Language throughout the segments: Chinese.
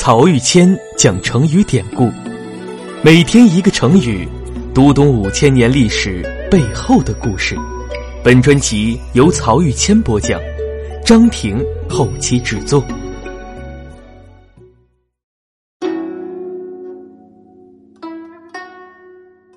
曹玉谦讲成语典故，每天一个成语，读懂五千年历史背后的故事。本专辑由曹玉谦播讲，张婷后期制作。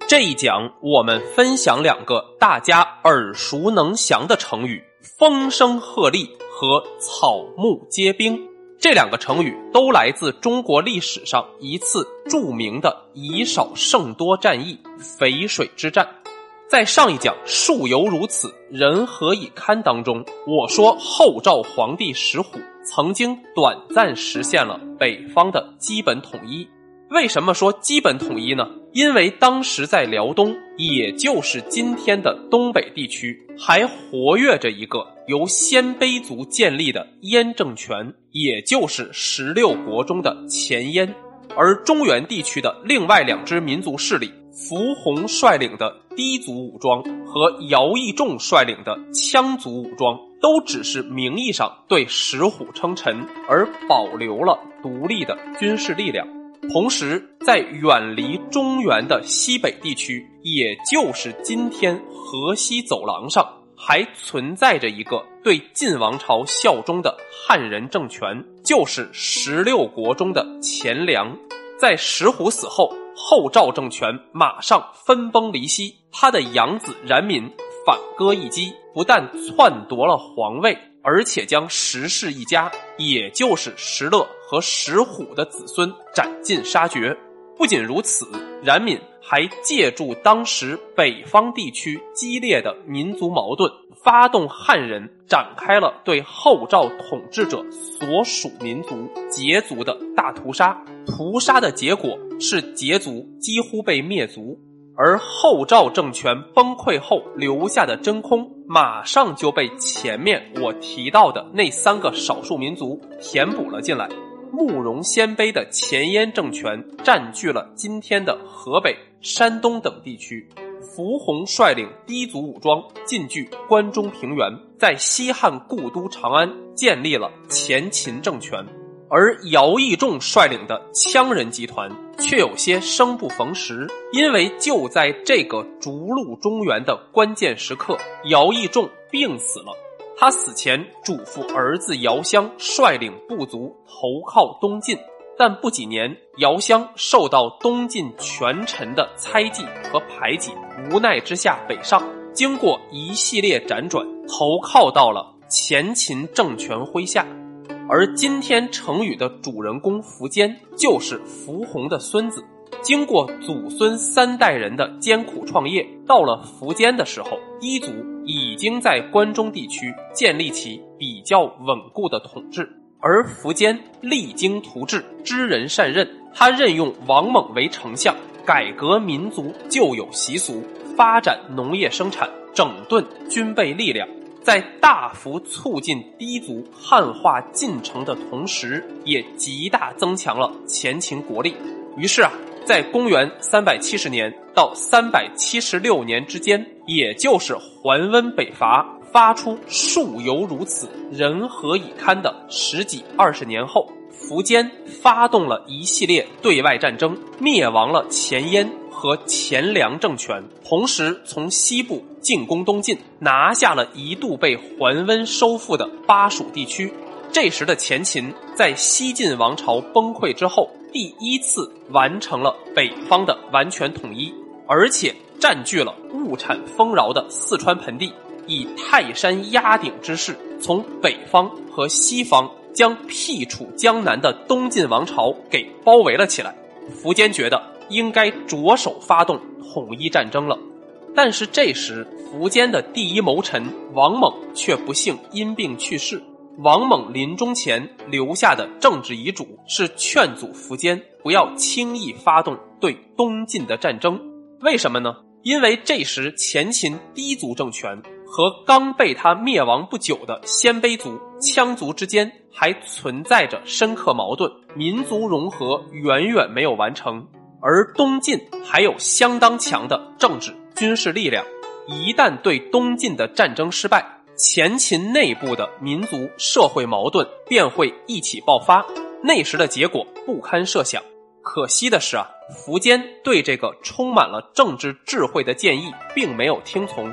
这一讲我们分享两个大家耳熟能详的成语：风声鹤唳和草木皆兵。这两个成语都来自中国历史上一次著名的以少胜多战役——淝水之战。在上一讲“树犹如此，人何以堪”当中，我说后赵皇帝石虎曾经短暂实现了北方的基本统一。为什么说基本统一呢？因为当时在辽东，也就是今天的东北地区，还活跃着一个由鲜卑族建立的燕政权，也就是十六国中的前燕。而中原地区的另外两支民族势力，伏洪率领的氐族武装和姚义仲率领的羌族武装，都只是名义上对石虎称臣，而保留了独立的军事力量。同时，在远离中原的西北地区，也就是今天河西走廊上，还存在着一个对晋王朝效忠的汉人政权，就是十六国中的钱粮。在石虎死后，后赵政权马上分崩离析，他的养子冉闵反戈一击，不但篡夺了皇位。而且将石氏一家，也就是石勒和石虎的子孙斩尽杀绝。不仅如此，冉闵还借助当时北方地区激烈的民族矛盾，发动汉人展开了对后赵统治者所属民族羯族的大屠杀。屠杀的结果是羯族几乎被灭族。而后赵政权崩溃后留下的真空，马上就被前面我提到的那三个少数民族填补了进来。慕容鲜卑的前燕政权占据了今天的河北、山东等地区，伏洪率领氐族武装进据关中平原，在西汉故都长安建立了前秦政权。而姚义仲率领的羌人集团却有些生不逢时，因为就在这个逐鹿中原的关键时刻，姚义仲病死了。他死前嘱咐儿子姚襄率领部族投靠东晋，但不几年，姚襄受到东晋权臣的猜忌和排挤，无奈之下北上，经过一系列辗转，投靠到了前秦政权麾下。而今天成语的主人公苻坚就是苻弘的孙子，经过祖孙三代人的艰苦创业，到了苻坚的时候，一族已经在关中地区建立起比较稳固的统治。而苻坚励精图治，知人善任，他任用王猛为丞相，改革民族旧有习俗，发展农业生产，整顿军备力量。在大幅促进氐族汉化进程的同时，也极大增强了前秦国力。于是啊，在公元三百七十年到三百七十六年之间，也就是桓温北伐发出“树犹如此，人何以堪”的十几二十年后，苻坚发动了一系列对外战争，灭亡了前燕。和前凉政权，同时从西部进攻东晋，拿下了一度被桓温收复的巴蜀地区。这时的前秦在西晋王朝崩溃之后，第一次完成了北方的完全统一，而且占据了物产丰饶的四川盆地，以泰山压顶之势，从北方和西方将辟处江南的东晋王朝给包围了起来。苻坚觉得。应该着手发动统一战争了，但是这时苻坚的第一谋臣王猛却不幸因病去世。王猛临终前留下的政治遗嘱是劝阻苻坚不要轻易发动对东晋的战争。为什么呢？因为这时前秦氐族政权和刚被他灭亡不久的鲜卑族、羌族之间还存在着深刻矛盾，民族融合远远没有完成。而东晋还有相当强的政治军事力量，一旦对东晋的战争失败，前秦内部的民族社会矛盾便会一起爆发。那时的结果不堪设想。可惜的是啊，苻坚对这个充满了政治智慧的建议并没有听从。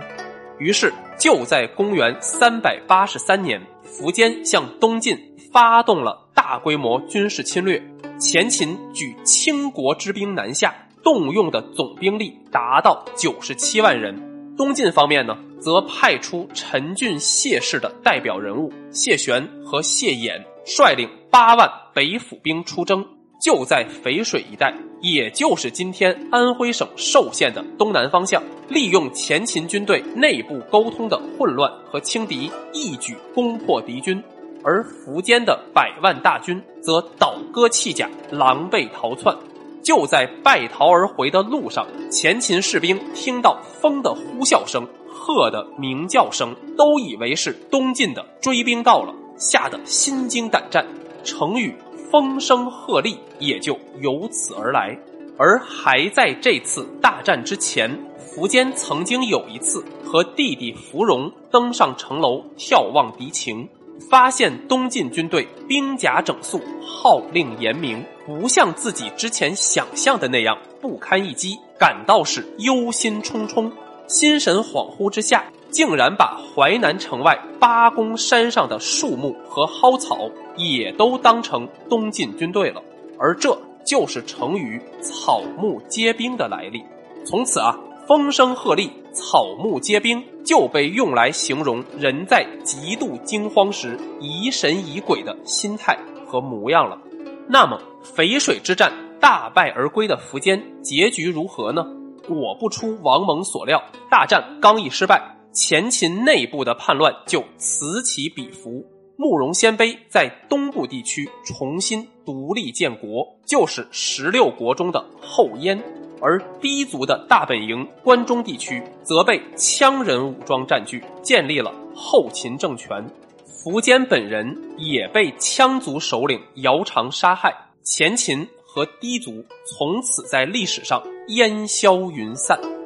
于是，就在公元三百八十三年，苻坚向东晋发动了大规模军事侵略。前秦举倾国之兵南下，动用的总兵力达到九十七万人。东晋方面呢，则派出陈俊、谢氏的代表人物谢玄和谢衍，率领八万北府兵出征。就在淝水一带，也就是今天安徽省寿县的东南方向，利用前秦军队内部沟通的混乱和轻敌，一举攻破敌军。而苻坚的百万大军则倒戈弃甲，狼狈逃窜。就在败逃而回的路上，前秦士兵听到风的呼啸声、鹤的鸣叫声，都以为是东晋的追兵到了，吓得心惊胆战。成语“风声鹤唳”也就由此而来。而还在这次大战之前，苻坚曾经有一次和弟弟苻融登上城楼眺望敌情。发现东晋军队兵甲整肃，号令严明，不像自己之前想象的那样不堪一击，感到是忧心忡忡。心神恍惚之下，竟然把淮南城外八公山上的树木和蒿草也都当成东晋军队了。而这就是成语“草木皆兵”的来历。从此啊。风声鹤唳，草木皆兵，就被用来形容人在极度惊慌时疑神疑鬼的心态和模样了。那么，淝水之战大败而归的苻坚，结局如何呢？果不出王蒙所料，大战刚一失败，前秦内部的叛乱就此起彼伏。慕容鲜卑在东部地区重新独立建国，就是十六国中的后燕。而氐族的大本营关中地区则被羌人武装占据，建立了后秦政权。苻坚本人也被羌族首领姚苌杀害，前秦和氐族从此在历史上烟消云散。